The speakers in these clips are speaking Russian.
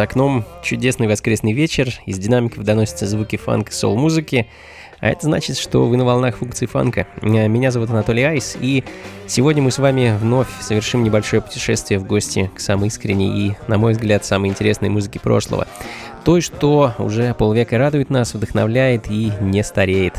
За окном чудесный воскресный вечер, из динамиков доносятся звуки фанка соул-музыки, а это значит, что вы на волнах функции фанка. Меня зовут Анатолий Айс, и сегодня мы с вами вновь совершим небольшое путешествие в гости к самой искренней и, на мой взгляд, самой интересной музыке прошлого. Той, что уже полвека радует нас, вдохновляет и не стареет.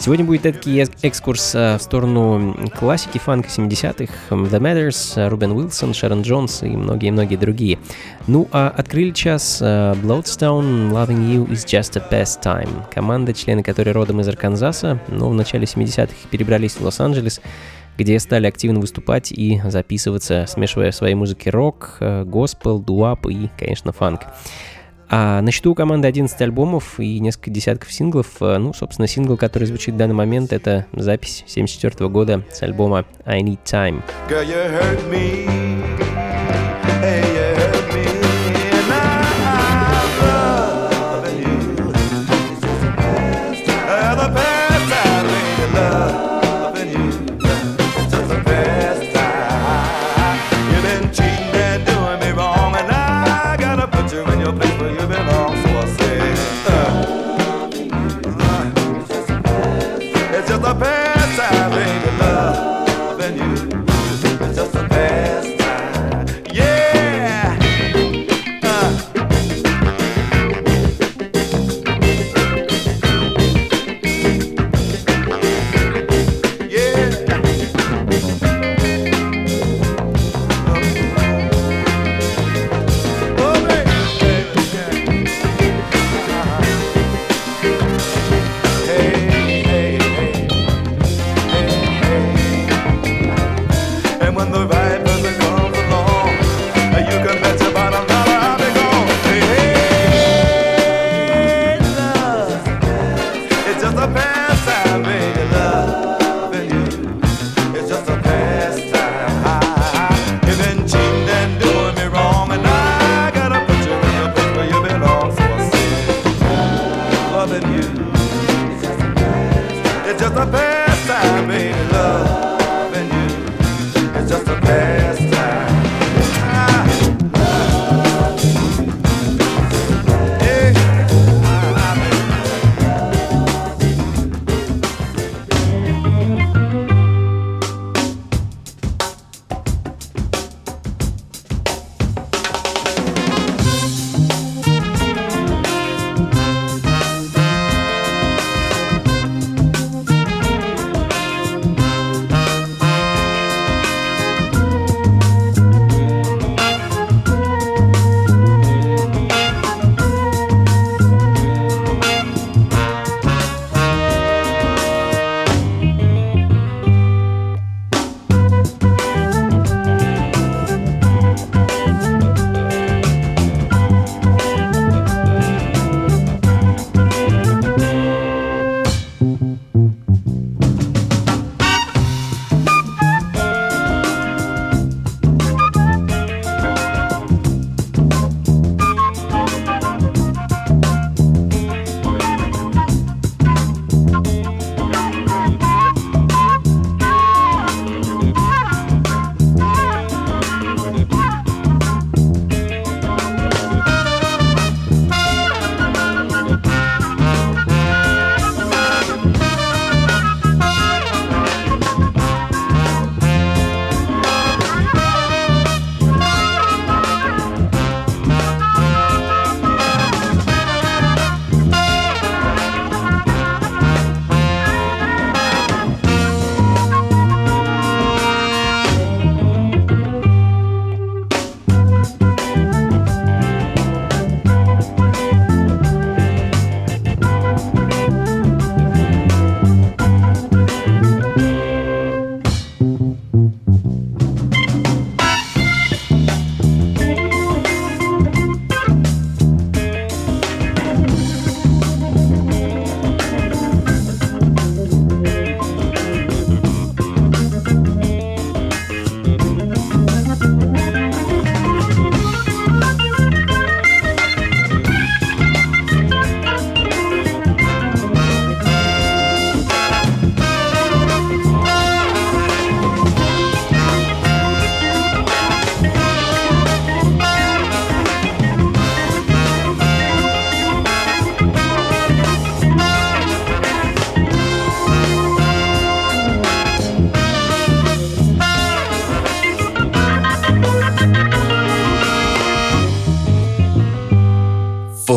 Сегодня будет такой экскурс э, в сторону классики фанка 70-х, The Matters, Рубен Уилсон, Шерон Джонс и многие-многие другие. Ну а открыли час э, Bloodstone Loving You is just a pastime. Команда, члены которой родом из Арканзаса, но в начале 70-х перебрались в Лос-Анджелес, где стали активно выступать и записываться, смешивая в своей музыке рок, госпел, дуап и, конечно, фанк. А на счету у команды 11 альбомов и несколько десятков синглов. Э, ну, собственно, сингл, который звучит в данный момент, это запись 74 года с альбома I Need Time. Girl,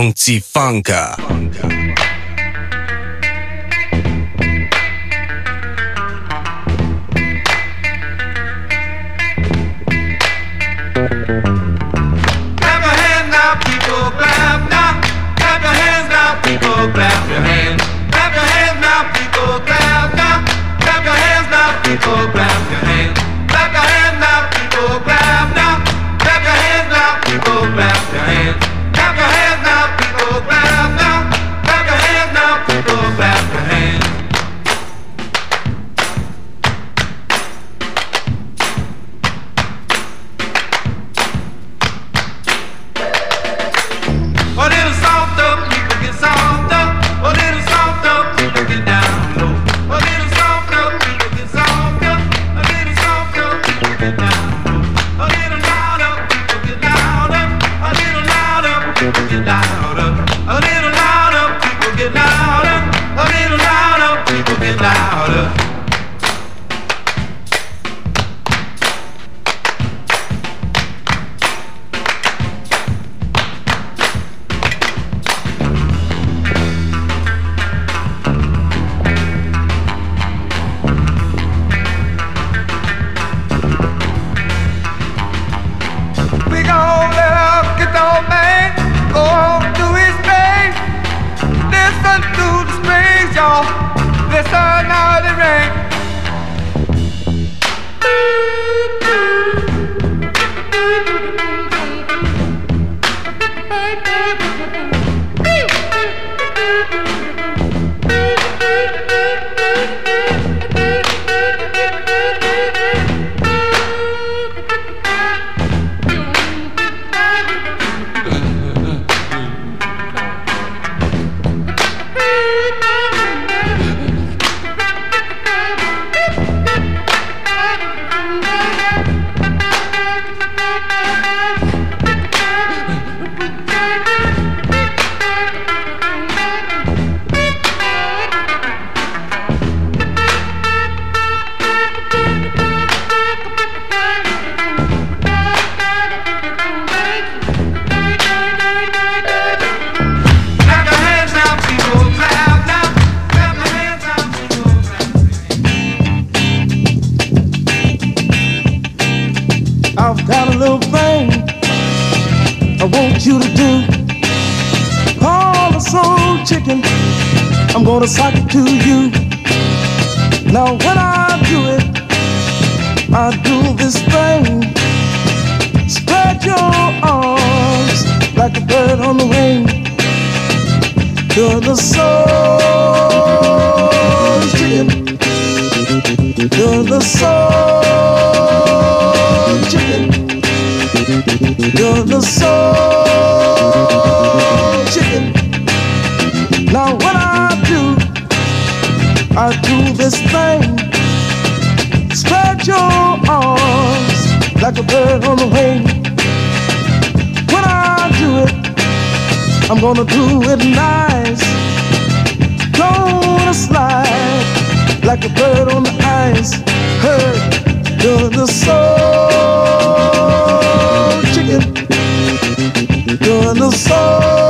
funky funka. Clap gonna sock it to you. Now when I do it, I do this thing. Spread your arms like a bird on the wing. You're the soul chicken. You're the soul chicken. You're the soul I do this thing. Spread your arms like a bird on the wing. When I do it, I'm gonna do it nice. Gonna slide like a bird on the ice. Hey, you're the soul chicken. You're the soul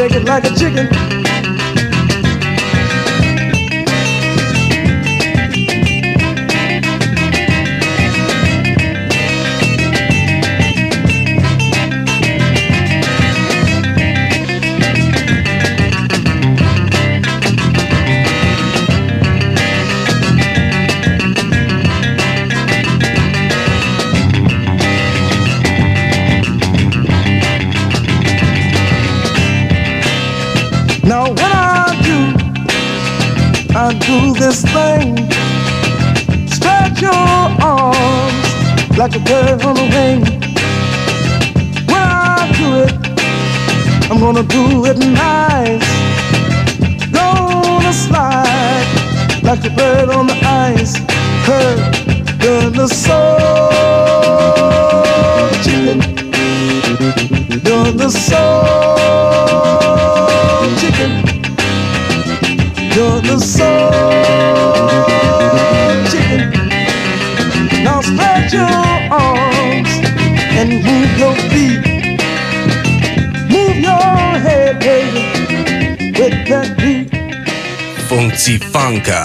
Shake it like a chicken. Now when I do, I do this thing. Spread your arms like a bird on the wing. When I do it, I'm gonna do it nice. Gonna slide like a bird on the ice. Hey, you're the soul chicken. You're the soul chicken. You're the soul chicken. Now spread your arms and move your feet. Move your head, baby, with that beat. Funky Funka.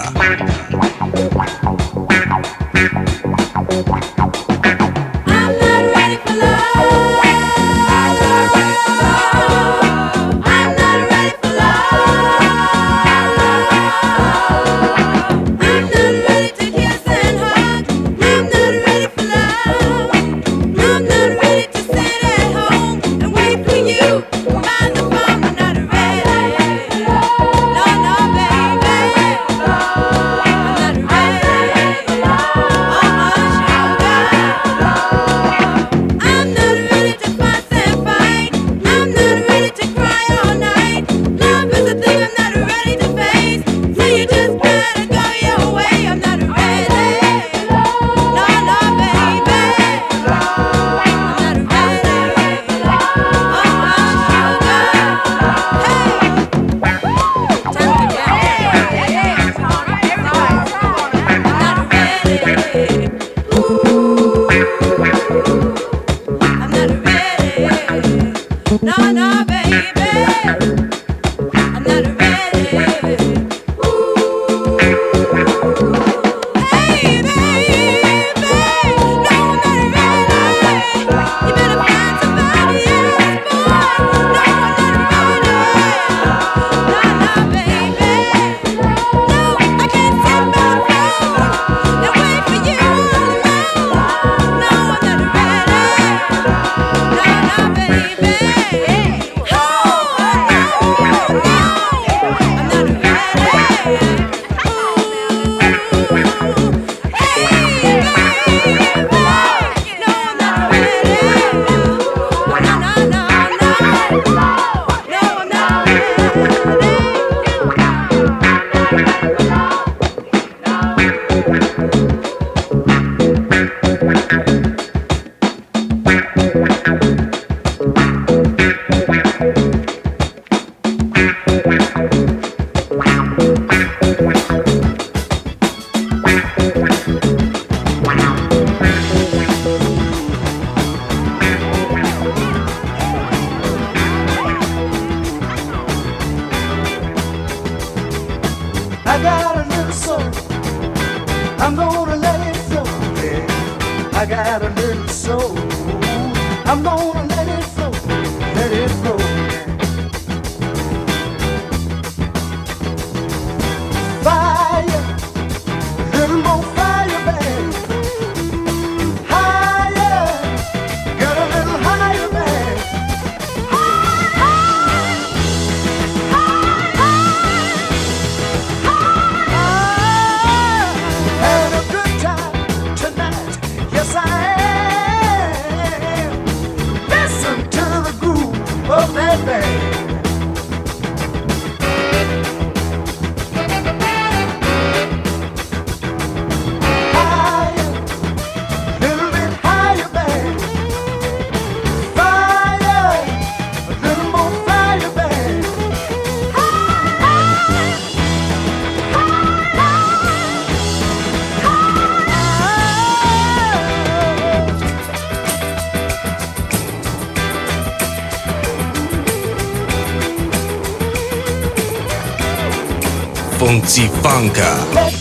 Banca.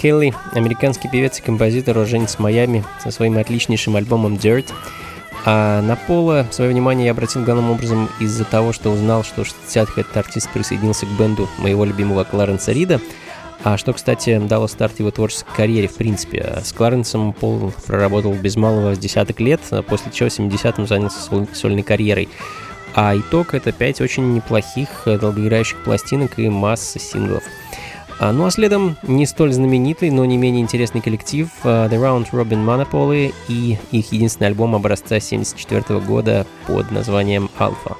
Келли, американский певец и композитор, уроженец Майами, со своим отличнейшим альбомом Dirt. А на Пола свое внимание я обратил главным образом из-за того, что узнал, что в 60-х этот артист присоединился к бенду моего любимого Кларенса Рида, а что, кстати, дало старт его творческой карьере в принципе. С Кларенсом Пол проработал без малого с десяток лет, после чего в 70-м занялся сольной карьерой. А итог — это пять очень неплохих долгоиграющих пластинок и масса синглов — а, ну а следом не столь знаменитый, но не менее интересный коллектив uh, The Round Robin Monopoly и их единственный альбом образца 1974 года под названием Alpha.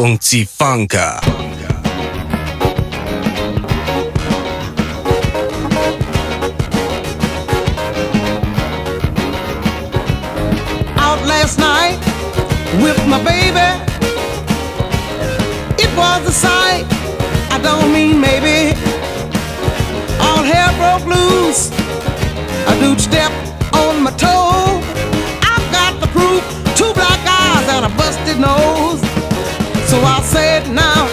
Funky Funka. Out last night with my baby. It was a sight. I don't mean maybe. All hair broke loose. A dude stepped on my toe. I've got the proof. Two black eyes and a busted nose. So I'll say it now.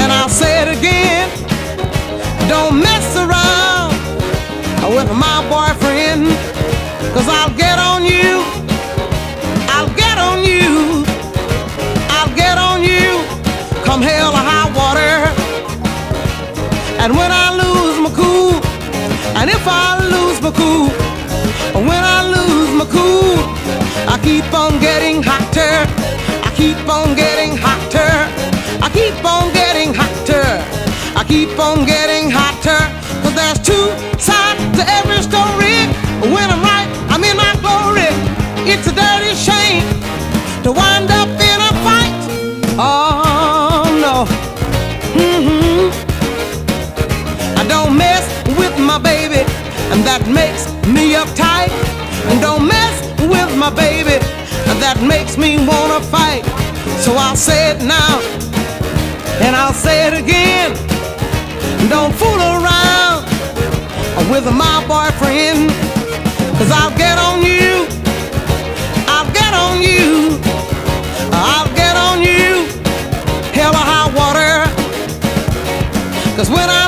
And I'll say it again. Don't mess around with my boyfriend. Cause I'll get on you. I'll get on you. I'll get on you. Come hell or high water. And when I lose my cool, and if I lose my cool, when I lose my cool, I keep on getting hotter. I keep on getting my baby, that makes me wanna fight. So I'll say it now, and I'll say it again. Don't fool around with my boyfriend, cause I'll get on you. I'll get on you. I'll get on you. Hell or high water. Cause when I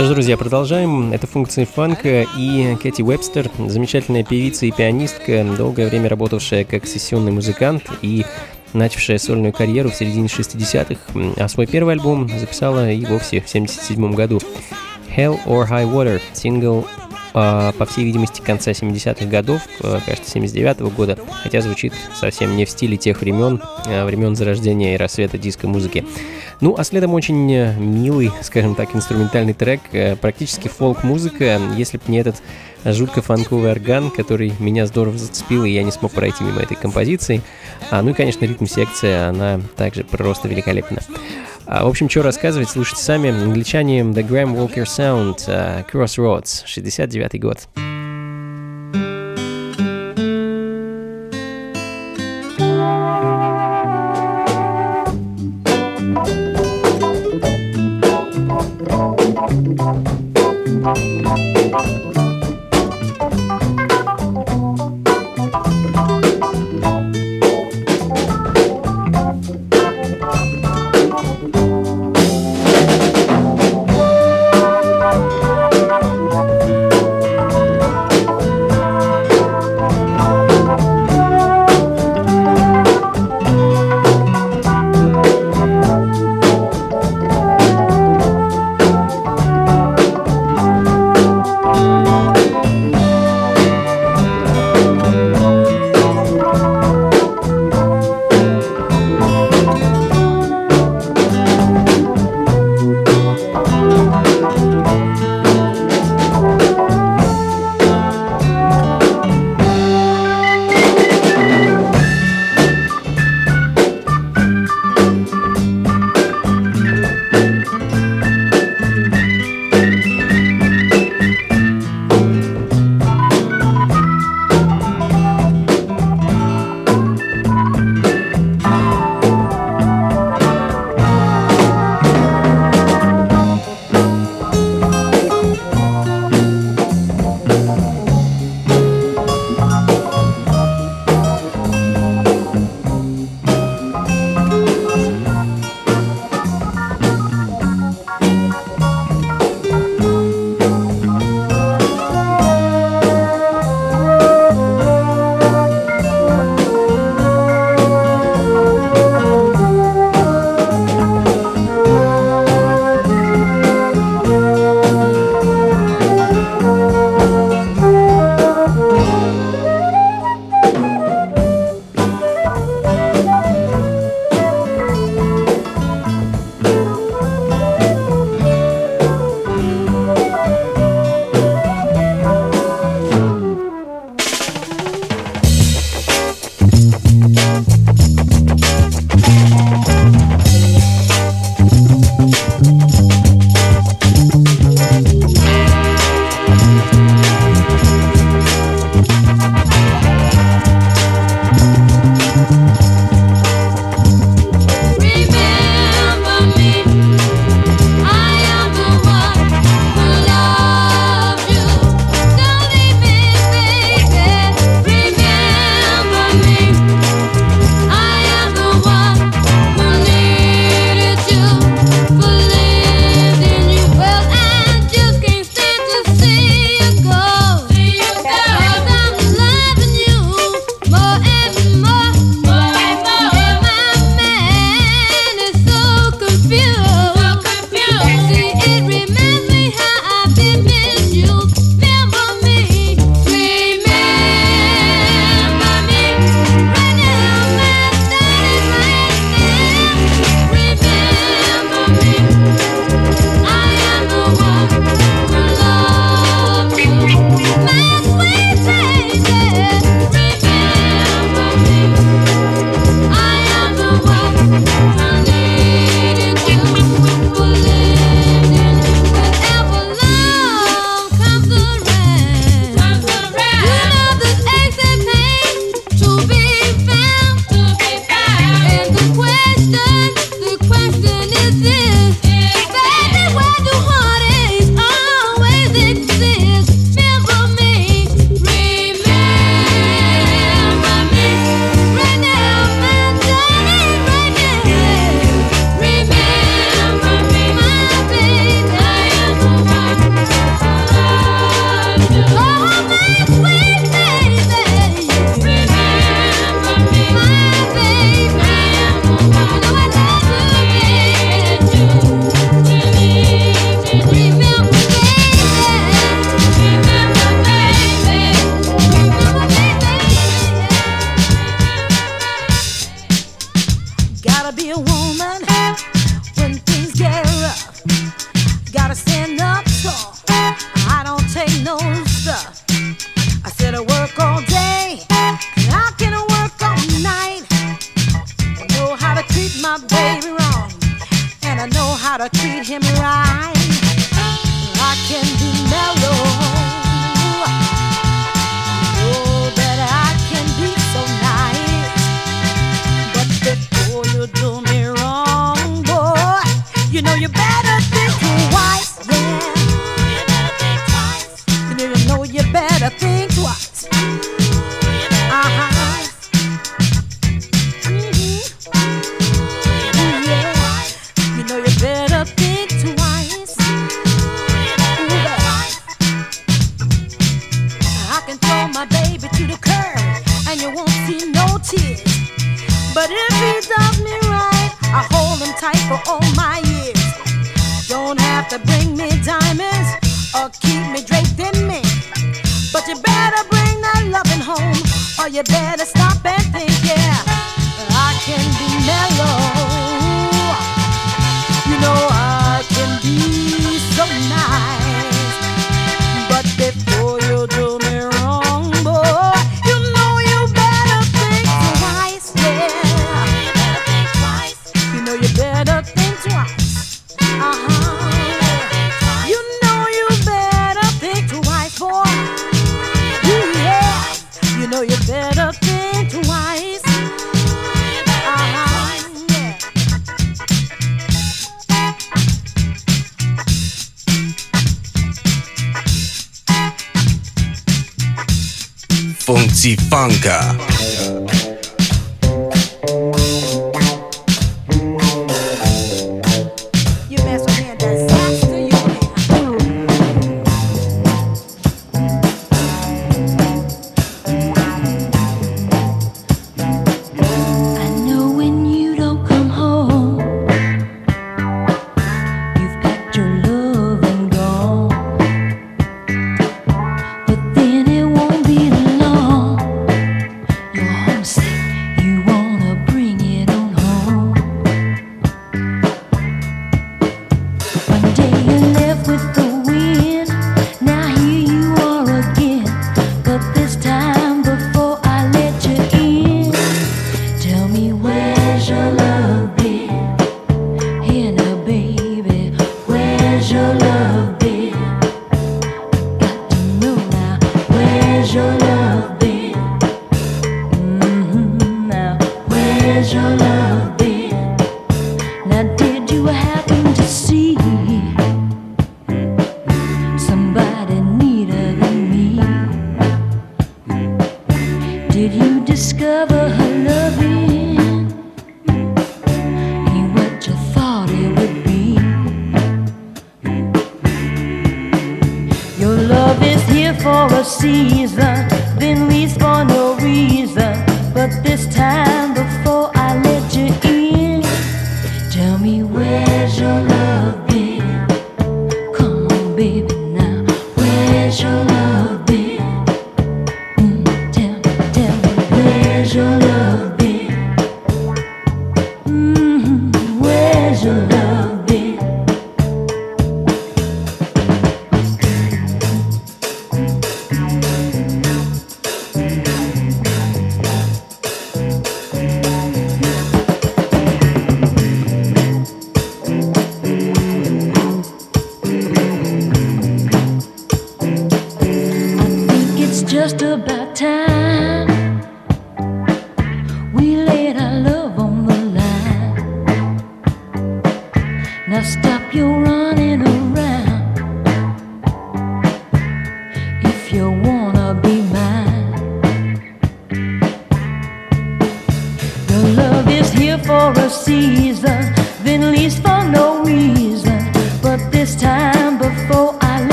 Что ж, друзья, продолжаем. Это функции фанка и Кэти Уэбстер, замечательная певица и пианистка, долгое время работавшая как сессионный музыкант и начавшая сольную карьеру в середине 60-х, а свой первый альбом записала и вовсе в 77 году. Hell or High Water, сингл а, по всей видимости, конца 70-х годов, а, кажется, 79-го года, хотя звучит совсем не в стиле тех времен, а, времен зарождения и рассвета диско-музыки. Ну, а следом очень э, милый, скажем так, инструментальный трек, э, практически фолк-музыка, если бы не этот жутко фанковый орган, который меня здорово зацепил, и я не смог пройти мимо этой композиции. А, ну и, конечно, ритм-секция, она также просто великолепна. А, в общем, что рассказывать, слушайте сами. Англичане The Graham Walker Sound, а, Crossroads, 69 год. Funky Funka. treasure.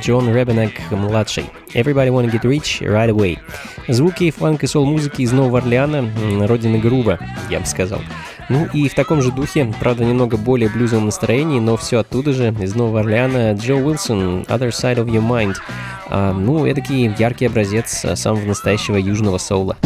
Джон Ребенек-младший. Everybody Wanna Get Rich Right Away. Звуки фанк и сол-музыки из Нового Орлеана, родины грубо, я бы сказал. Ну и в таком же духе, правда немного более блюзовом настроении, но все оттуда же, из Нового Орлеана, Джо Уилсон, Other Side of Your Mind. А, ну, эдакий яркий образец самого настоящего южного соула.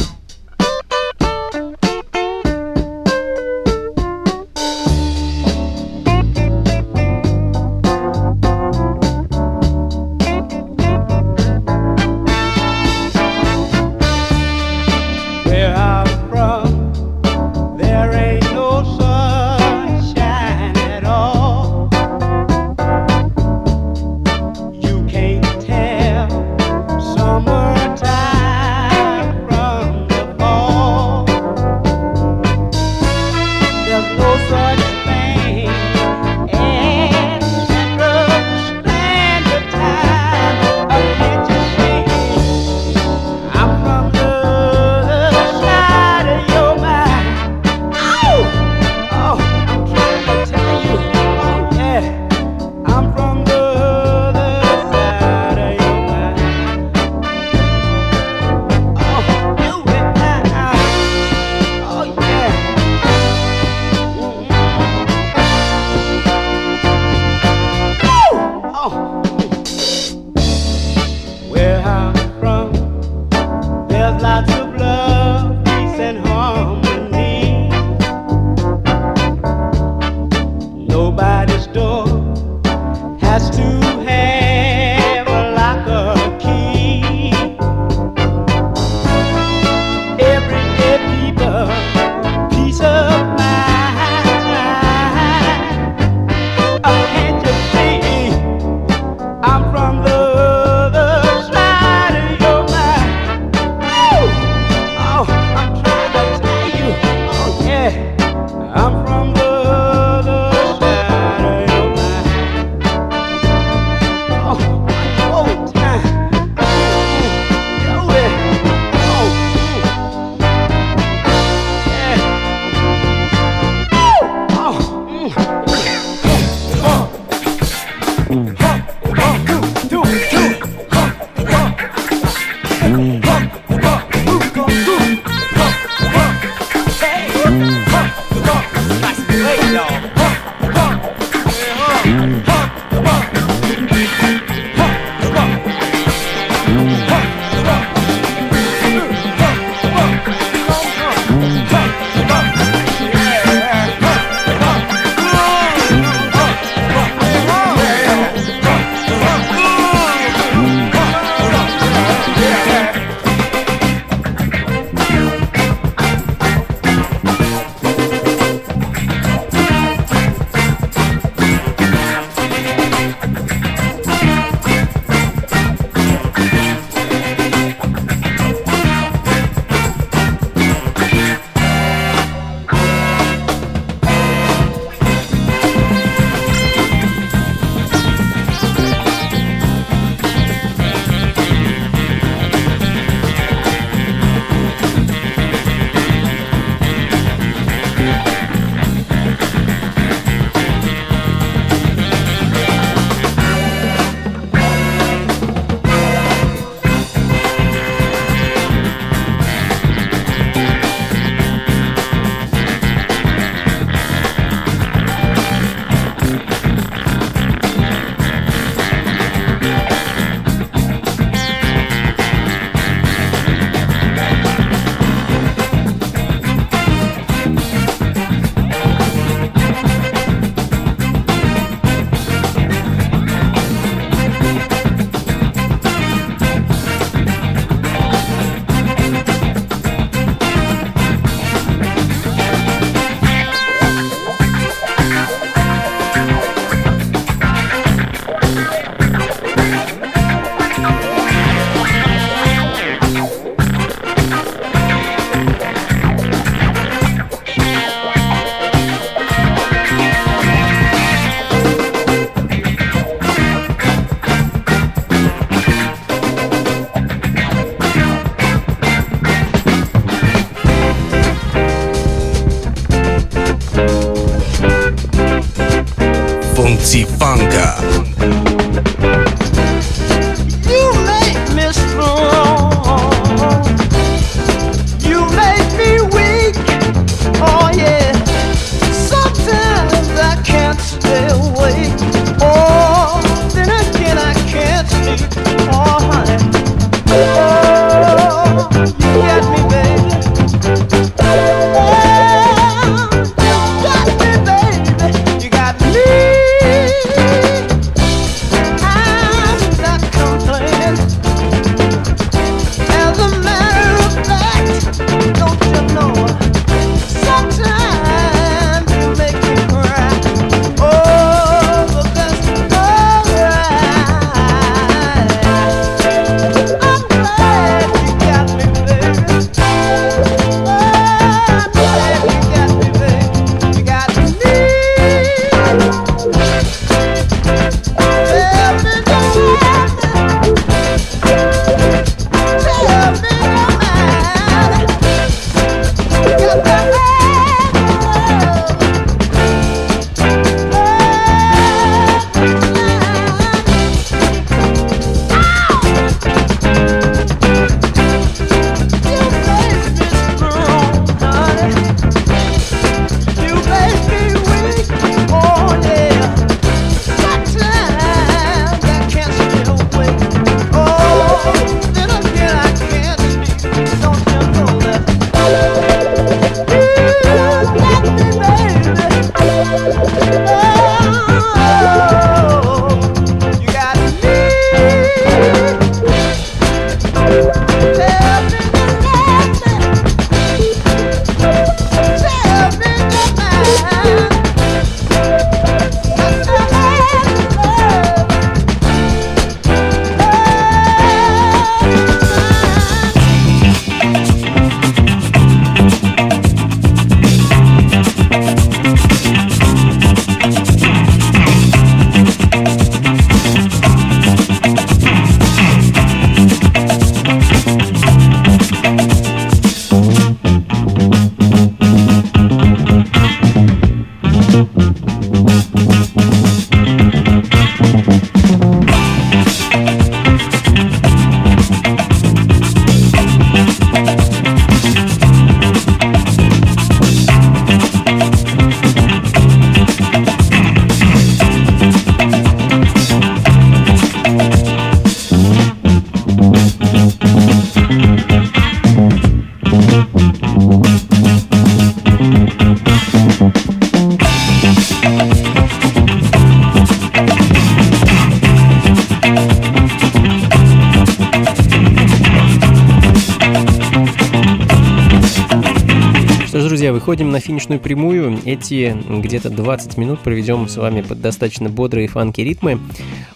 друзья, выходим на финишную прямую. Эти где-то 20 минут проведем с вами под достаточно бодрые фанки ритмы.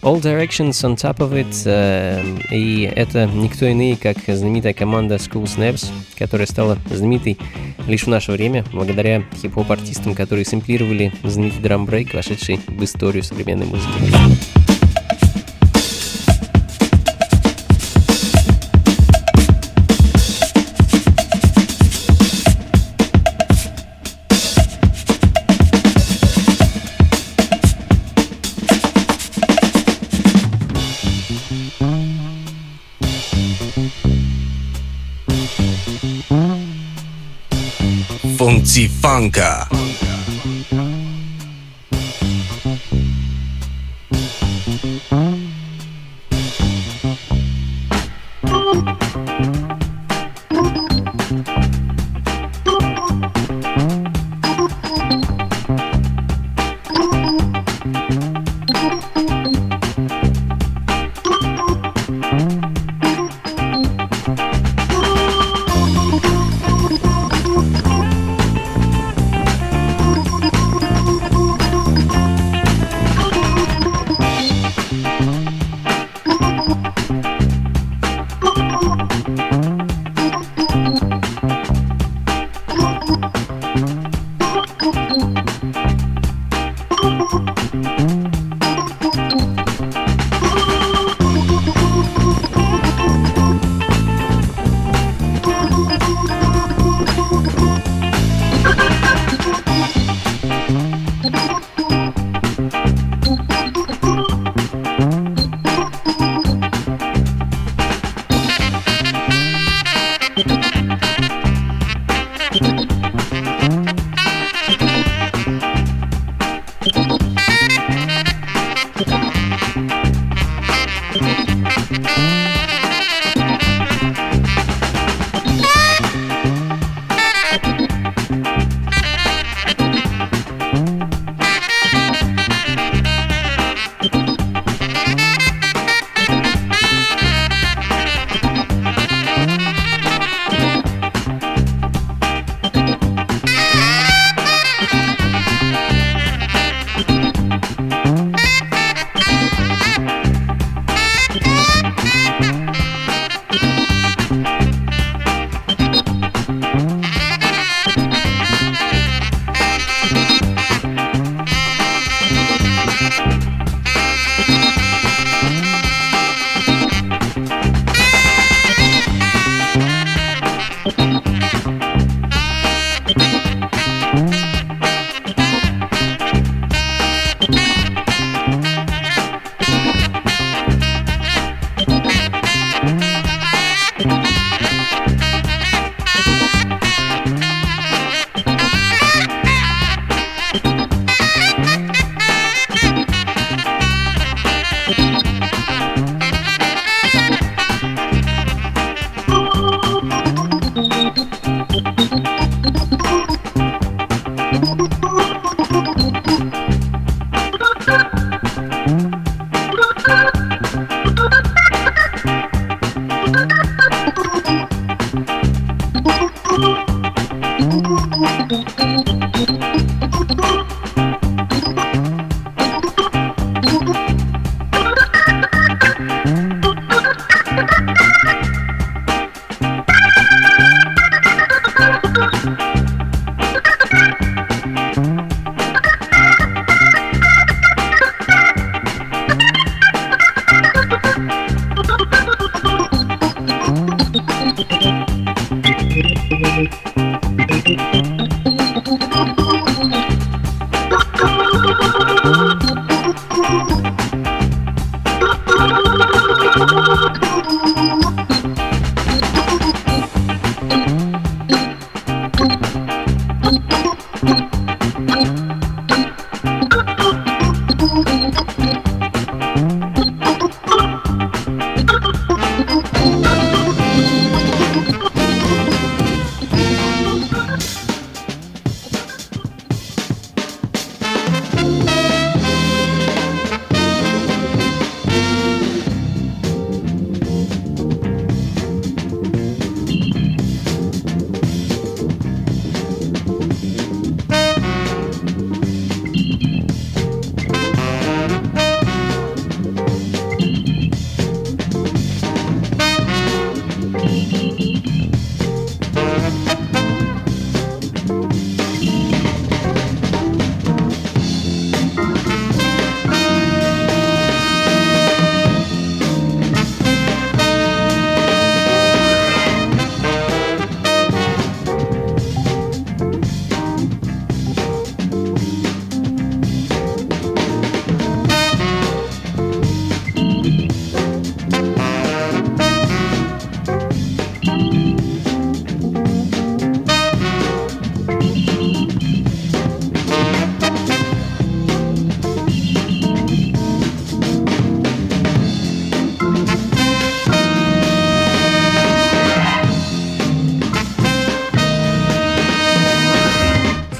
All Directions on Top of It. Э, и это никто иные, как знаменитая команда School Snaps, которая стала знаменитой лишь в наше время, благодаря хип-хоп артистам, которые сэмплировали знаменитый драмбрейк, вошедший в историю современной музыки. Funky Funka.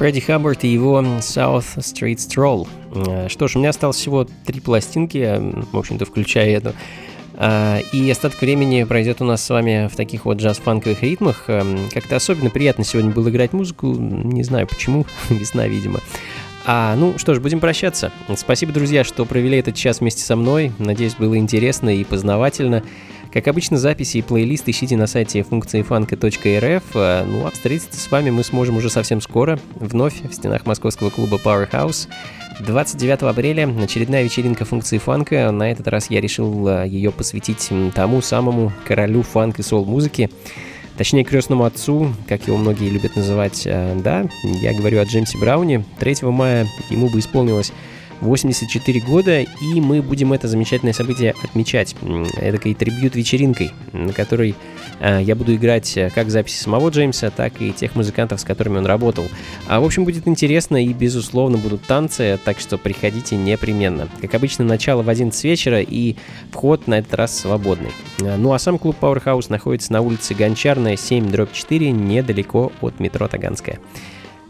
Фредди Хаббард и его South Street Stroll. Э, Что ж, у меня осталось всего три пластинки, э, в общем-то, включая эту. А, И остаток времени пройдет у нас с вами в таких вот джаз-фанковых ритмах. Как-то особенно приятно сегодня было играть музыку, не знаю почему, весна, видимо. А, ну что ж, будем прощаться. Спасибо, друзья, что провели этот час вместе со мной. Надеюсь, было интересно и познавательно. Как обычно, записи и плейлист ищите на сайте функции фанка.рф. А, Ну а встретиться с вами мы сможем уже совсем скоро, вновь в стенах московского клуба Powerhouse. 29 апреля очередная вечеринка функции фанка. На этот раз я решил а, ее посвятить тому самому королю фанк и сол-музыки. Точнее, крестному отцу, как его многие любят называть. А, Да, я говорю о Джеймсе Брауне. 3 мая ему бы исполнилось 84 года, и мы будем это замечательное событие отмечать эдакой трибют-вечеринкой, на которой э, я буду играть э, как записи самого Джеймса, так и тех музыкантов, с которыми он работал. А, в общем, будет интересно и, безусловно, будут танцы, так что приходите непременно. Как обычно, начало в 11 вечера, и вход на этот раз свободный. А, Ну а сам клуб Powerhouse находится на улице Гончарная, 7, дробь 4, недалеко от метро Таганская.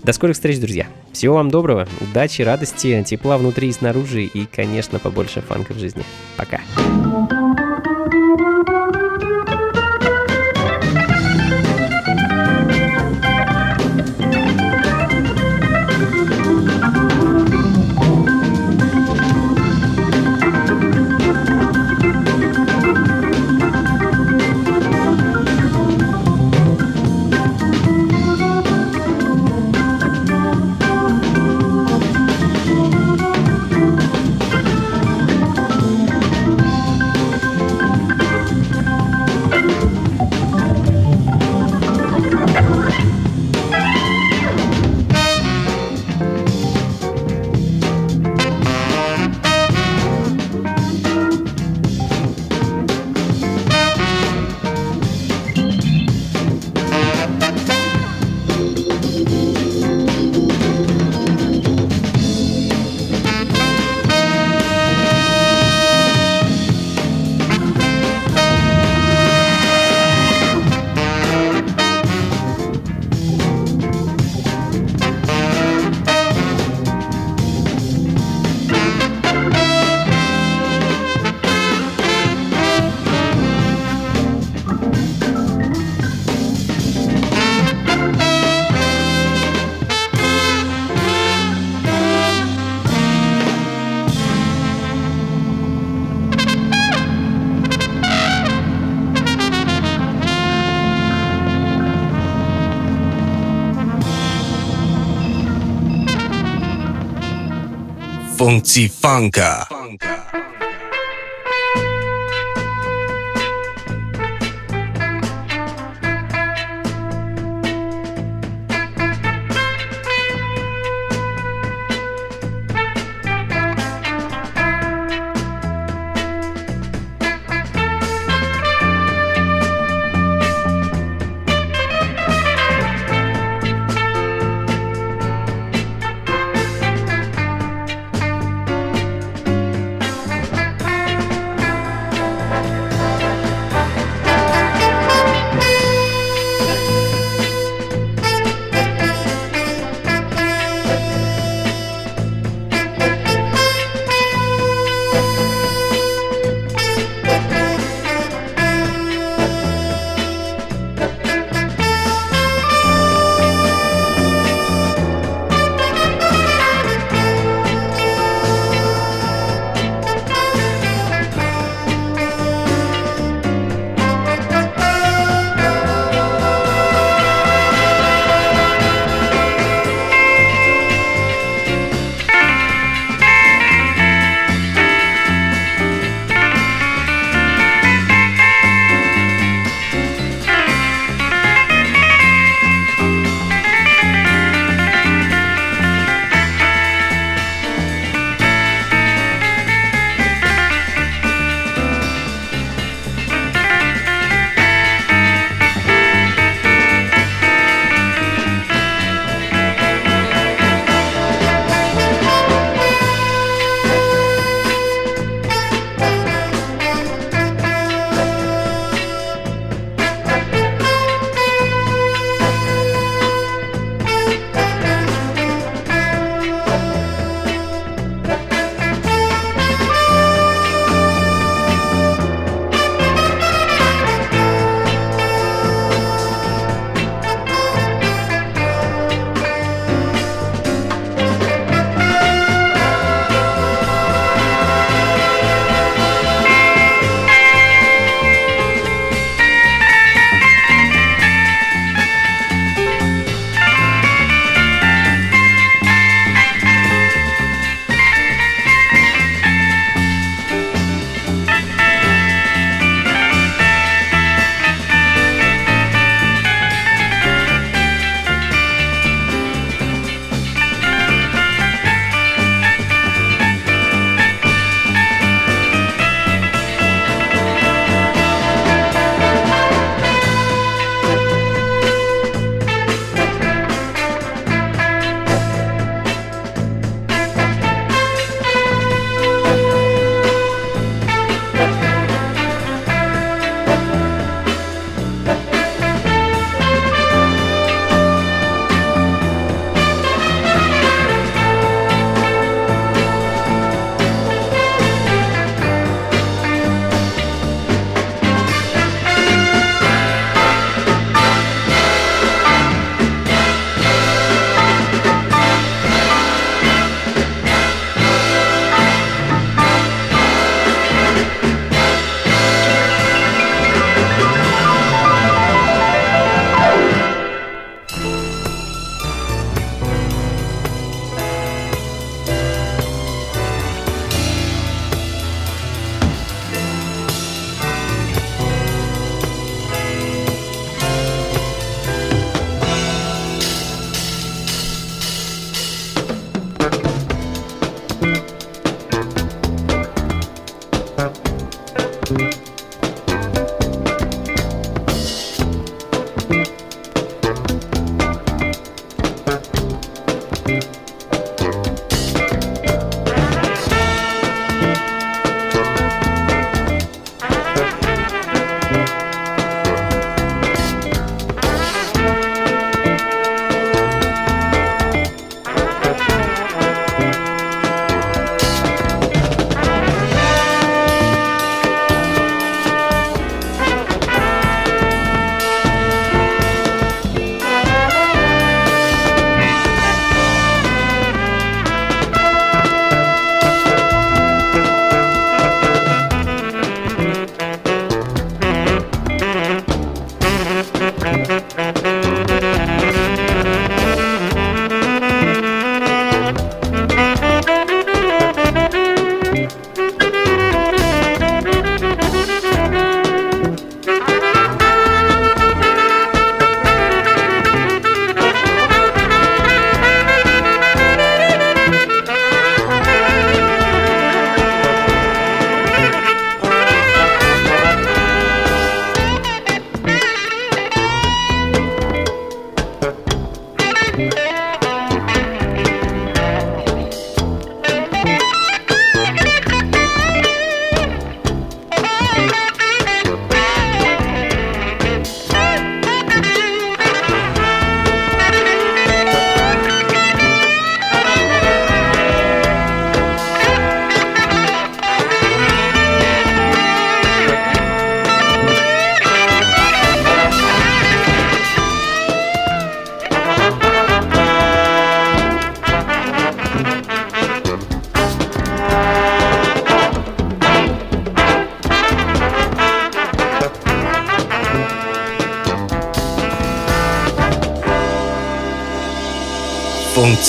До скорых встреч, друзья. Всего вам доброго, удачи, радости, тепла внутри и снаружи и, конечно, побольше фанка в жизни. Пока. Unti Funka。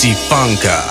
Funka.